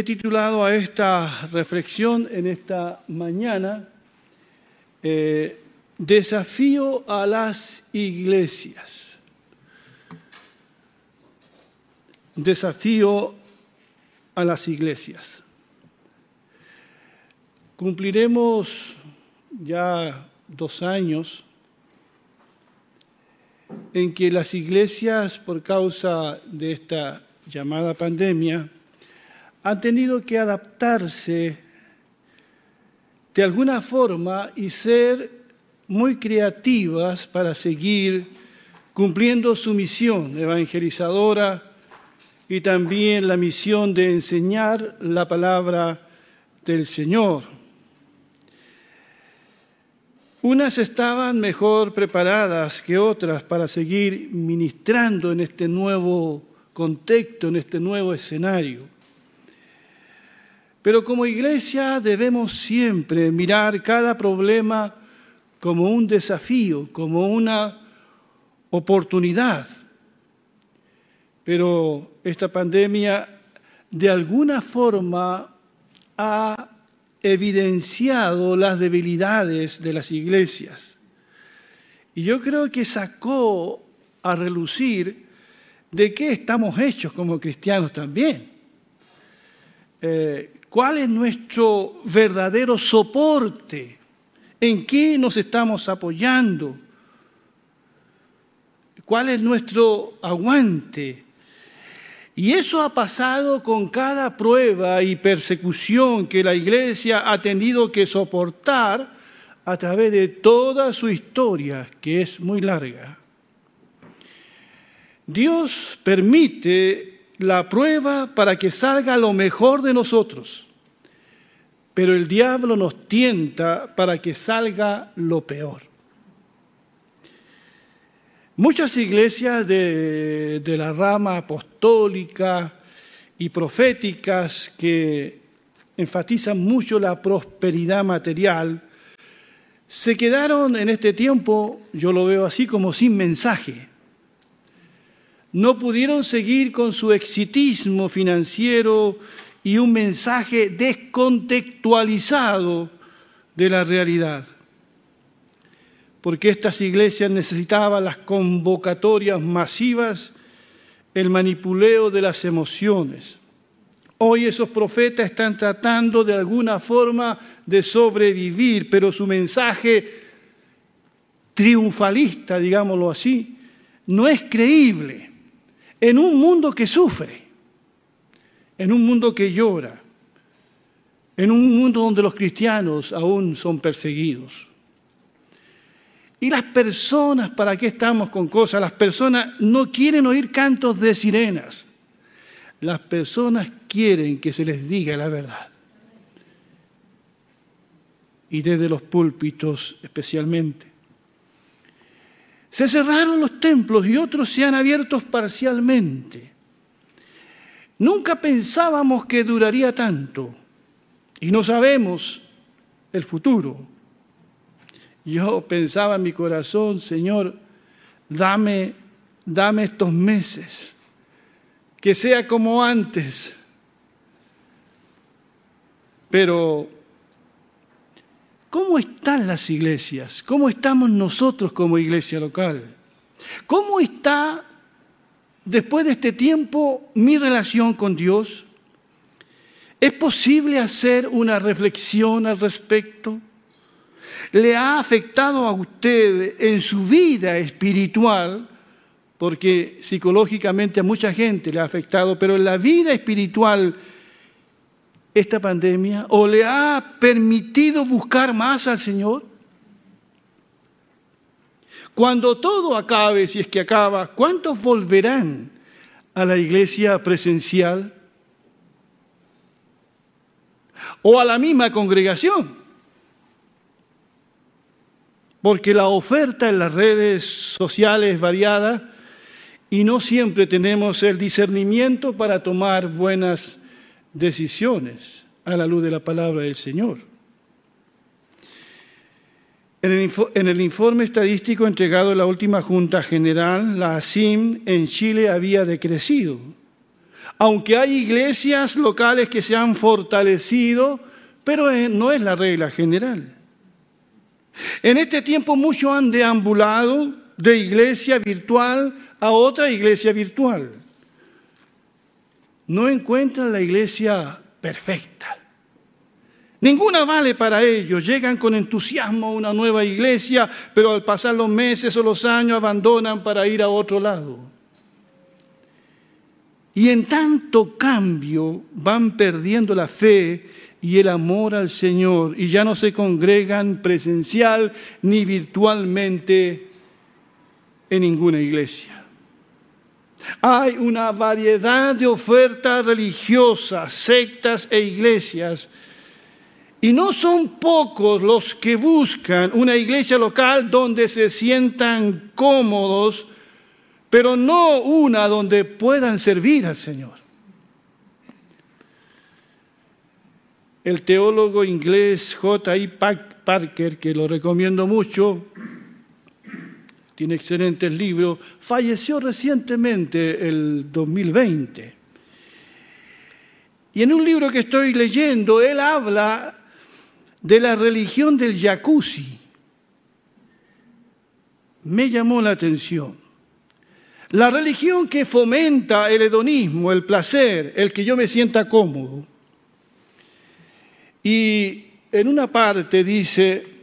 He titulado a esta reflexión en esta mañana eh, Desafío a las iglesias. Desafío a las iglesias. Cumpliremos ya dos años en que las iglesias, por causa de esta llamada pandemia, han tenido que adaptarse de alguna forma y ser muy creativas para seguir cumpliendo su misión evangelizadora y también la misión de enseñar la palabra del Señor. Unas estaban mejor preparadas que otras para seguir ministrando en este nuevo contexto, en este nuevo escenario. Pero como iglesia debemos siempre mirar cada problema como un desafío, como una oportunidad. Pero esta pandemia de alguna forma ha evidenciado las debilidades de las iglesias. Y yo creo que sacó a relucir de qué estamos hechos como cristianos también. Eh, ¿Cuál es nuestro verdadero soporte? ¿En qué nos estamos apoyando? ¿Cuál es nuestro aguante? Y eso ha pasado con cada prueba y persecución que la iglesia ha tenido que soportar a través de toda su historia, que es muy larga. Dios permite la prueba para que salga lo mejor de nosotros, pero el diablo nos tienta para que salga lo peor. Muchas iglesias de, de la rama apostólica y proféticas que enfatizan mucho la prosperidad material, se quedaron en este tiempo, yo lo veo así, como sin mensaje no pudieron seguir con su exitismo financiero y un mensaje descontextualizado de la realidad. Porque estas iglesias necesitaban las convocatorias masivas, el manipuleo de las emociones. Hoy esos profetas están tratando de alguna forma de sobrevivir, pero su mensaje triunfalista, digámoslo así, no es creíble en un mundo que sufre, en un mundo que llora, en un mundo donde los cristianos aún son perseguidos. Y las personas, ¿para qué estamos con cosas? Las personas no quieren oír cantos de sirenas. Las personas quieren que se les diga la verdad. Y desde los púlpitos especialmente. Se cerraron los templos y otros se han abierto parcialmente. Nunca pensábamos que duraría tanto y no sabemos el futuro. Yo pensaba en mi corazón, Señor, dame, dame estos meses, que sea como antes. Pero ¿Cómo están las iglesias? ¿Cómo estamos nosotros como iglesia local? ¿Cómo está, después de este tiempo, mi relación con Dios? ¿Es posible hacer una reflexión al respecto? ¿Le ha afectado a usted en su vida espiritual? Porque psicológicamente a mucha gente le ha afectado, pero en la vida espiritual esta pandemia o le ha permitido buscar más al Señor? Cuando todo acabe, si es que acaba, ¿cuántos volverán a la iglesia presencial? ¿O a la misma congregación? Porque la oferta en las redes sociales es variada y no siempre tenemos el discernimiento para tomar buenas decisiones a la luz de la palabra del Señor. En el, informe estadístico entregado en la última Junta General, la ASIM en Chile había decrecido. Aunque hay iglesias locales que se han fortalecido, pero eh, no es la regla general. En este tiempo muchos han deambulado de iglesia virtual a otra iglesia virtual. No encuentran la iglesia perfecta. Ninguna vale para ellos. Llegan con entusiasmo a una nueva iglesia, pero al pasar los meses o los años abandonan para ir a otro lado. Y en tanto cambio van perdiendo la fe y el amor al Señor y ya no se congregan presencial ni virtualmente en ninguna iglesia. Hay una variedad de ofertas religiosas, sectas e iglesias y no son pocos los que buscan una iglesia local donde se sientan cómodos, pero no una donde puedan servir al Señor. El teólogo inglés J.I. Parker, que lo recomiendo mucho, tiene excelentes libros, falleció recientemente el 2020. Y en un libro que estoy leyendo, él habla de la religión del jacuzzi. Me llamó la atención. La religión que fomenta el hedonismo, el placer, el que yo me sienta cómodo. Y en una parte dice,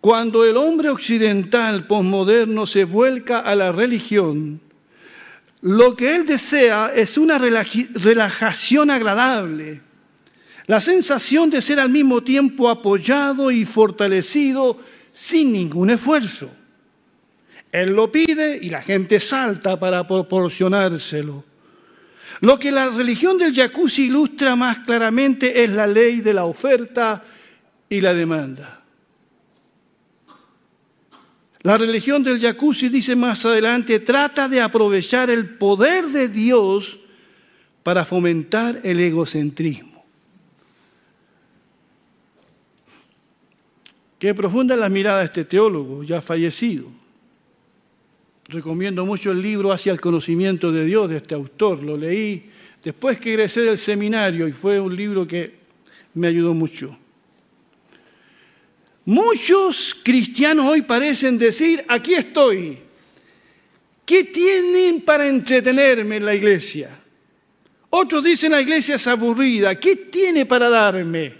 cuando el hombre occidental posmoderno se vuelca a la religión, lo que él desea es una relajación agradable, la sensación de ser al mismo tiempo apoyado y fortalecido sin ningún esfuerzo. Él lo pide y la gente salta para proporcionárselo. Lo que la religión del jacuzzi ilustra más claramente es la ley de la oferta y la demanda. La religión del jacuzzi, dice más adelante, trata de aprovechar el poder de Dios para fomentar el egocentrismo. Qué profunda es la mirada de este teólogo, ya fallecido. Recomiendo mucho el libro Hacia el conocimiento de Dios de este autor. Lo leí después que egresé del seminario y fue un libro que me ayudó mucho. Muchos cristianos hoy parecen decir, aquí estoy. ¿Qué tienen para entretenerme en la iglesia? Otros dicen, la iglesia es aburrida. ¿Qué tiene para darme?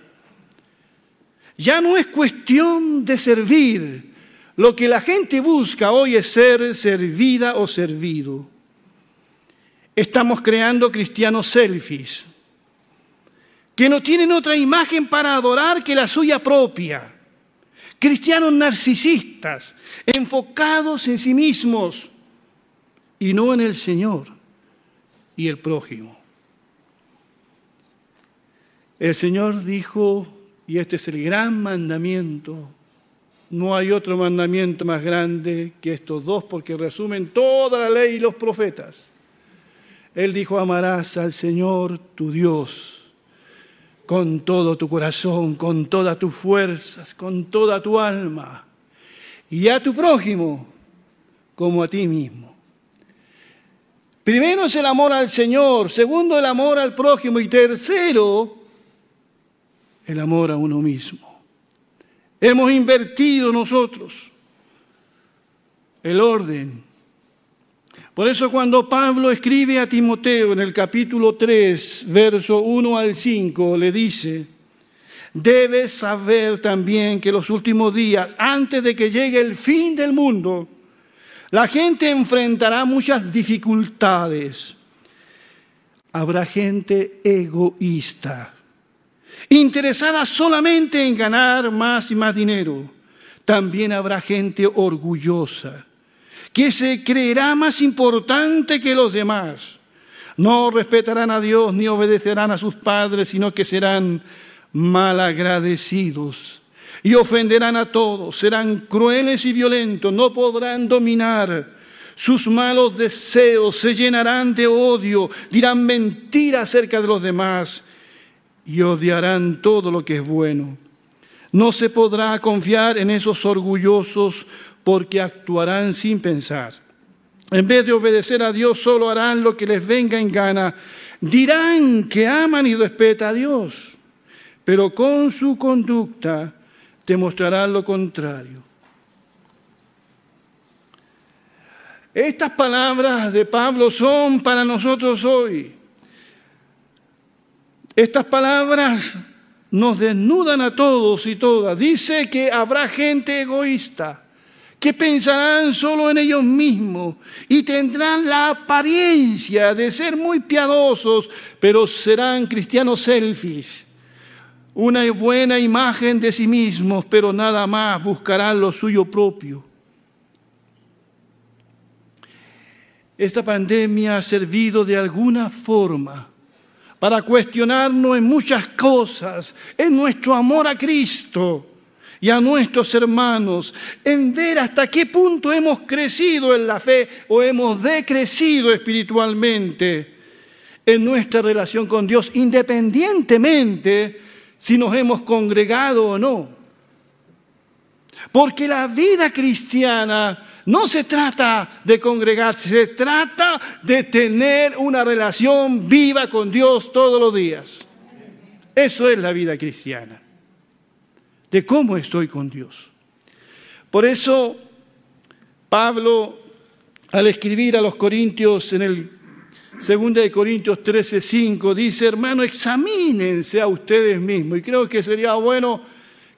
Ya no es cuestión de servir. Lo que la gente busca hoy es ser servida o servido. Estamos creando cristianos selfies, que no tienen otra imagen para adorar que la suya propia. Cristianos narcisistas, enfocados en sí mismos y no en el Señor y el prójimo. El Señor dijo y este es el gran mandamiento. No hay otro mandamiento más grande que estos dos porque resumen toda la ley y los profetas. Él dijo, amarás al Señor tu Dios con todo tu corazón, con todas tus fuerzas, con toda tu alma, y a tu prójimo como a ti mismo. Primero es el amor al Señor, segundo el amor al prójimo y tercero el amor a uno mismo. Hemos invertido nosotros el orden. Por eso cuando Pablo escribe a Timoteo en el capítulo 3, verso 1 al 5, le dice, debes saber también que los últimos días, antes de que llegue el fin del mundo, la gente enfrentará muchas dificultades. Habrá gente egoísta interesada solamente en ganar más y más dinero. También habrá gente orgullosa que se creerá más importante que los demás. No respetarán a Dios ni obedecerán a sus padres, sino que serán malagradecidos y ofenderán a todos, serán crueles y violentos, no podrán dominar. Sus malos deseos se llenarán de odio, dirán mentiras acerca de los demás y odiarán todo lo que es bueno. No se podrá confiar en esos orgullosos porque actuarán sin pensar. En vez de obedecer a Dios, solo harán lo que les venga en gana. Dirán que aman y respetan a Dios, pero con su conducta demostrarán lo contrario. Estas palabras de Pablo son para nosotros hoy. Estas palabras nos desnudan a todos y todas. Dice que habrá gente egoísta que pensarán solo en ellos mismos y tendrán la apariencia de ser muy piadosos, pero serán cristianos selfies. Una buena imagen de sí mismos, pero nada más buscarán lo suyo propio. Esta pandemia ha servido de alguna forma para cuestionarnos en muchas cosas, en nuestro amor a Cristo y a nuestros hermanos, en ver hasta qué punto hemos crecido en la fe o hemos decrecido espiritualmente en nuestra relación con Dios, independientemente si nos hemos congregado o no. Porque la vida cristiana no se trata de congregarse, se trata de tener una relación viva con Dios todos los días. Eso es la vida cristiana, de cómo estoy con Dios. Por eso Pablo, al escribir a los Corintios en el 2 de Corintios 13, 5, dice, hermano, examínense a ustedes mismos. Y creo que sería bueno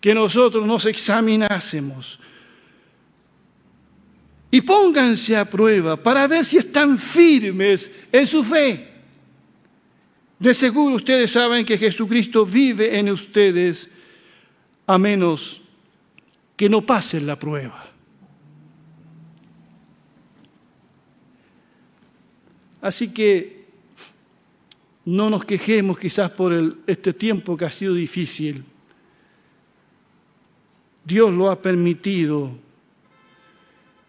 que nosotros nos examinásemos. Y pónganse a prueba para ver si están firmes en su fe. De seguro ustedes saben que Jesucristo vive en ustedes a menos que no pasen la prueba. Así que no nos quejemos quizás por este tiempo que ha sido difícil. Dios lo ha permitido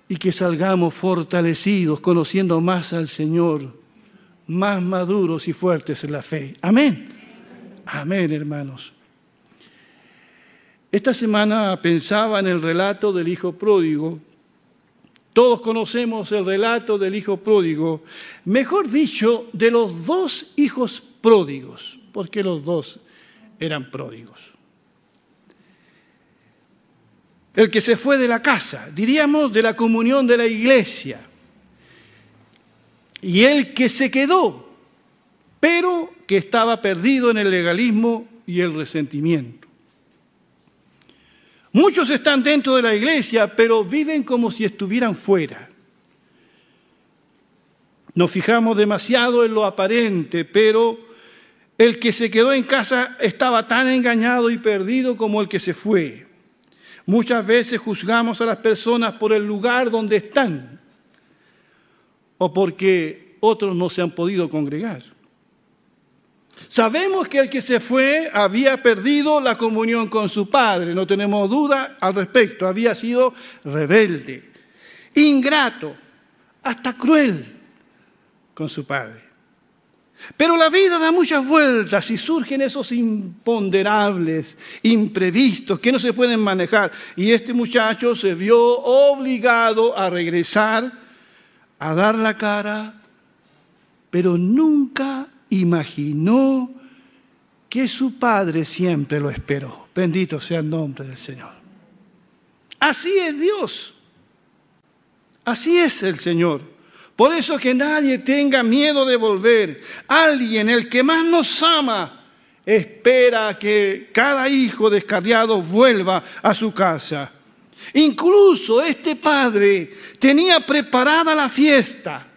y que salgamos fortalecidos, conociendo más al Señor, más maduros y fuertes en la fe. Amén. Amén, hermanos. Esta semana pensaba en el relato del Hijo Pródigo. Todos conocemos el relato del Hijo Pródigo, mejor dicho, de los dos hijos pródigos, porque los dos eran pródigos el que se fue de la casa, diríamos de la comunión de la iglesia, y el que se quedó, pero que estaba perdido en el legalismo y el resentimiento. Muchos están dentro de la iglesia, pero viven como si estuvieran fuera. Nos fijamos demasiado en lo aparente, pero el que se quedó en casa estaba tan engañado y perdido como el que se fue. Muchas veces juzgamos a las personas por el lugar donde están o porque otros no se han podido congregar. Sabemos que el que se fue había perdido la comunión con su padre, no tenemos duda al respecto, había sido rebelde, ingrato, hasta cruel con su padre. Pero la vida da muchas vueltas y surgen esos imponderables, imprevistos que no se pueden manejar. Y este muchacho se vio obligado a regresar, a dar la cara, pero nunca imaginó que su padre siempre lo esperó. Bendito sea el nombre del Señor. Así es Dios. Así es el Señor. Por eso que nadie tenga miedo de volver. Alguien, el que más nos ama, espera que cada hijo descarriado vuelva a su casa. Incluso este padre tenía preparada la fiesta.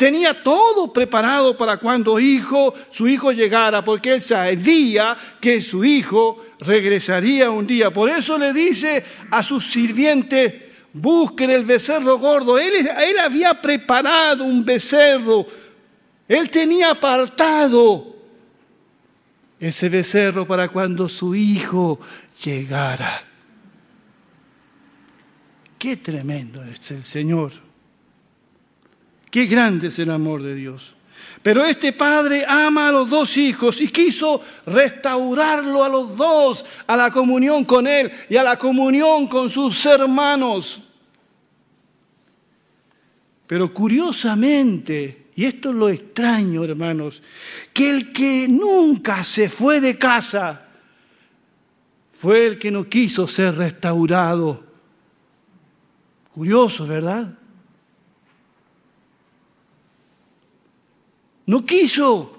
Tenía todo preparado para cuando hijo, su hijo llegara, porque él sabía que su hijo regresaría un día. Por eso le dice a sus sirvientes, busquen el becerro gordo. Él, él había preparado un becerro. Él tenía apartado ese becerro para cuando su hijo llegara. Qué tremendo es el Señor. Qué grande es el amor de Dios. Pero este padre ama a los dos hijos y quiso restaurarlo a los dos, a la comunión con él y a la comunión con sus hermanos. Pero curiosamente, y esto es lo extraño, hermanos, que el que nunca se fue de casa fue el que no quiso ser restaurado. Curioso, ¿verdad? No quiso.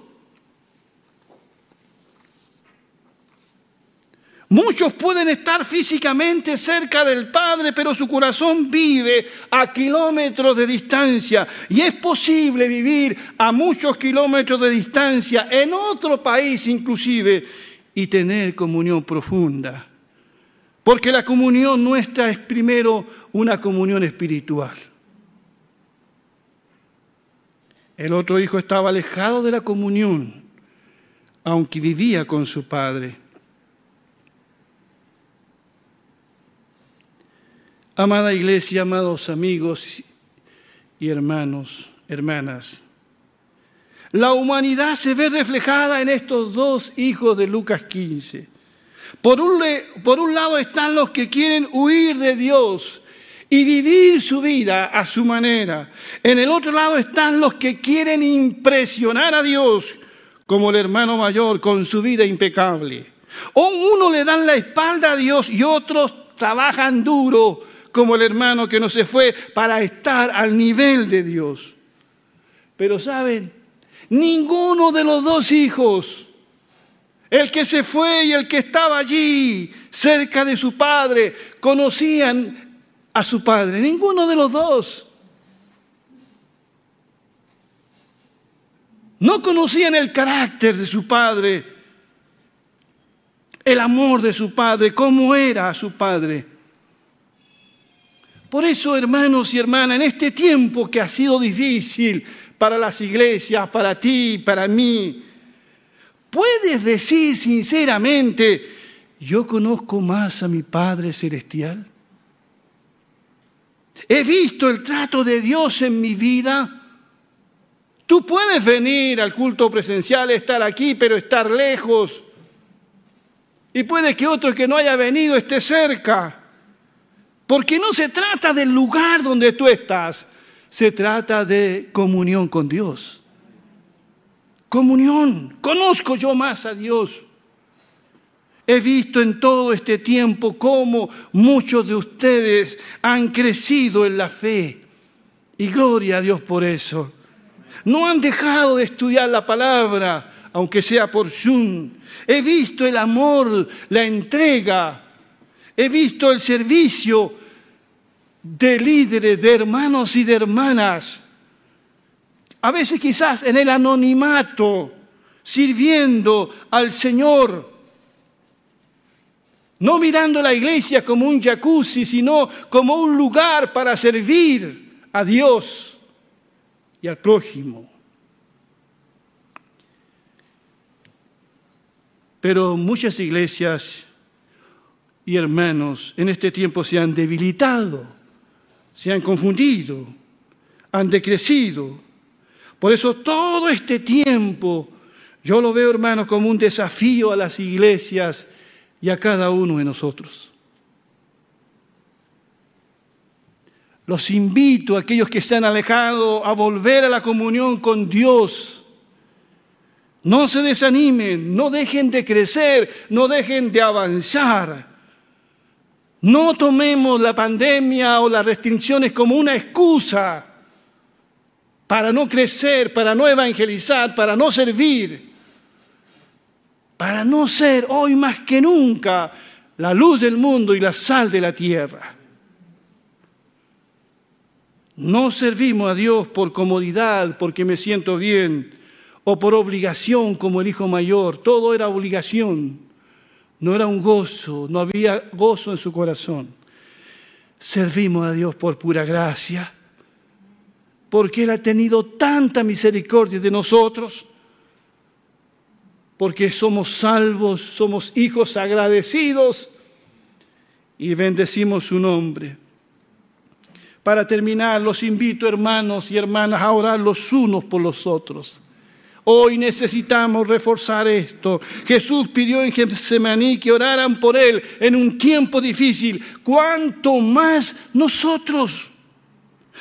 Muchos pueden estar físicamente cerca del Padre, pero su corazón vive a kilómetros de distancia. Y es posible vivir a muchos kilómetros de distancia, en otro país inclusive, y tener comunión profunda. Porque la comunión nuestra es primero una comunión espiritual. El otro hijo estaba alejado de la comunión, aunque vivía con su padre. Amada iglesia, amados amigos y hermanos, hermanas, la humanidad se ve reflejada en estos dos hijos de Lucas 15. Por un, por un, lado están los que quieren huir de Dios y vivir su vida a su manera. En el otro lado están los que quieren impresionar a Dios, como el hermano mayor, con su vida impecable. O uno le dan la espalda a Dios y otros trabajan duro como el hermano que no se fue para estar al nivel de Dios. Pero saben, ninguno de los dos hijos, el que se fue y el que estaba allí cerca de su padre, conocían a su padre, ninguno de los dos. No conocían el carácter de su padre, el amor de su padre, cómo era su padre. Por eso, hermanos y hermanas, en este tiempo que ha sido difícil para las iglesias, para ti, para mí, puedes decir sinceramente, yo conozco más a mi Padre Celestial. He visto el trato de Dios en mi vida. Tú puedes venir al culto presencial, estar aquí, pero estar lejos. Y puede que otro que no haya venido esté cerca. Porque no se trata del lugar donde tú estás, se trata de comunión con Dios. Comunión. Conozco yo más a Dios. He visto en todo este tiempo cómo muchos de ustedes han crecido en la fe. Y gloria a Dios por eso. No han dejado de estudiar la palabra, aunque sea por Zoom. He visto el amor, la entrega. He visto el servicio de líderes, de hermanos y de hermanas, a veces quizás en el anonimato, sirviendo al Señor, no mirando la iglesia como un jacuzzi, sino como un lugar para servir a Dios y al prójimo. Pero muchas iglesias y hermanos en este tiempo se han debilitado se han confundido, han decrecido. Por eso todo este tiempo yo lo veo, hermanos, como un desafío a las iglesias y a cada uno de nosotros. Los invito a aquellos que se han alejado a volver a la comunión con Dios. No se desanimen, no dejen de crecer, no dejen de avanzar. No tomemos la pandemia o las restricciones como una excusa para no crecer, para no evangelizar, para no servir, para no ser hoy más que nunca la luz del mundo y la sal de la tierra. No servimos a Dios por comodidad, porque me siento bien, o por obligación como el hijo mayor. Todo era obligación no era un gozo, no había gozo en su corazón. Servimos a Dios por pura gracia, porque Él ha tenido tanta misericordia de nosotros, porque somos salvos, somos hijos agradecidos y bendecimos su nombre. Para terminar, los invito, hermanos y hermanas, a orar los unos por los otros. Hoy necesitamos reforzar esto. Jesús pidió en Getsemaní que oraran por Él en un tiempo difícil. ¿Cuánto más nosotros?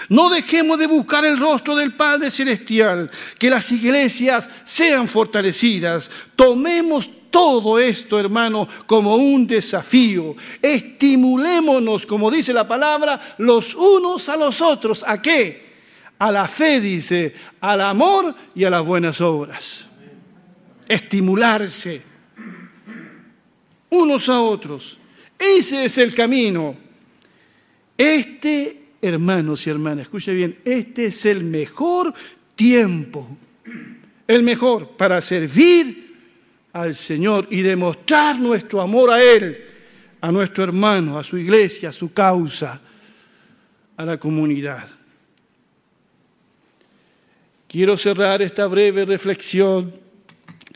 No dejemos de buscar el rostro del Padre Celestial, que las iglesias sean fortalecidas. Tomemos todo esto, hermano, como un desafío. Estimulémonos, como dice la palabra, los unos a los otros. ¿A qué? A la fe, dice, al amor y a las buenas obras. Estimularse unos a otros. Ese es el camino. Este, hermanos y hermanas, escuche bien, este es el mejor tiempo, el mejor para servir al Señor y demostrar nuestro amor a Él, a nuestro hermano, a su iglesia, a su causa, a la comunidad. Quiero cerrar esta breve reflexión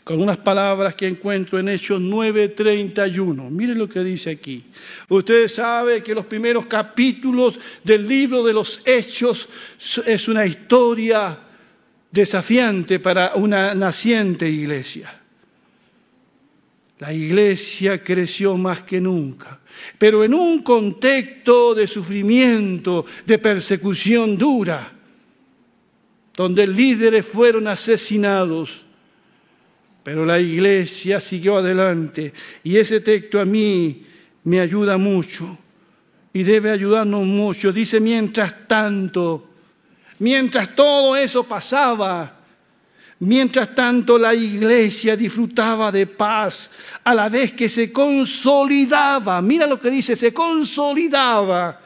con unas palabras que encuentro en Hechos 9:31. Miren lo que dice aquí. Ustedes saben que los primeros capítulos del libro de los Hechos es una historia desafiante para una naciente iglesia. La iglesia creció más que nunca, pero en un contexto de sufrimiento, de persecución dura, donde líderes fueron asesinados pero la iglesia siguió adelante y ese texto a mí me ayuda mucho y debe ayudarnos mucho. Dice, mientras tanto, mientras todo eso pasaba, mientras tanto la iglesia disfrutaba de paz a la vez que se consolidaba, mira lo que dice, se consolidaba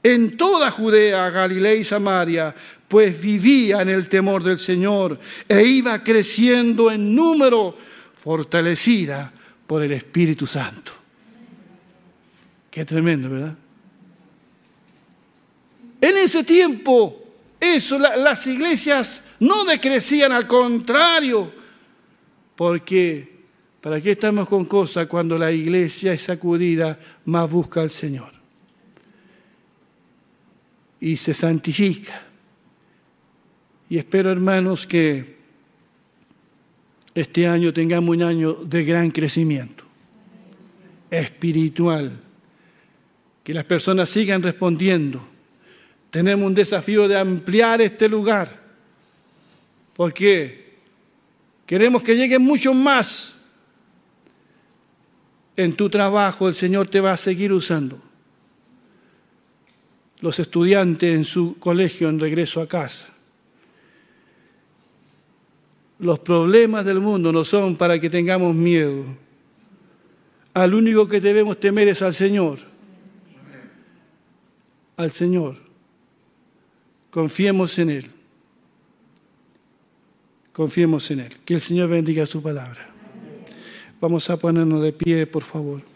en toda Judea, Galilea y Samaria, pues vivía en el temor del Señor e iba creciendo en número, fortalecida por el Espíritu Santo. Qué tremendo, ¿verdad? En ese tiempo, eso, las iglesias no decrecían, al contrario, porque ¿para qué estamos con cosas cuando la iglesia es sacudida, más busca al Señor? Y se santifica y espero, hermanos, que este año tengamos un año de gran crecimiento espiritual, que las personas sigan respondiendo. Tenemos un desafío de ampliar este lugar, porque queremos que lleguen muchos más. En tu trabajo el Señor te va a seguir usando. Los estudiantes en su colegio en regreso a casa los problemas del mundo no son para que tengamos miedo. Al único que debemos temer es al Señor. Al Señor. Confiemos en Él. Confiemos en Él. Que el Señor bendiga su palabra. Vamos a ponernos de pie, por favor.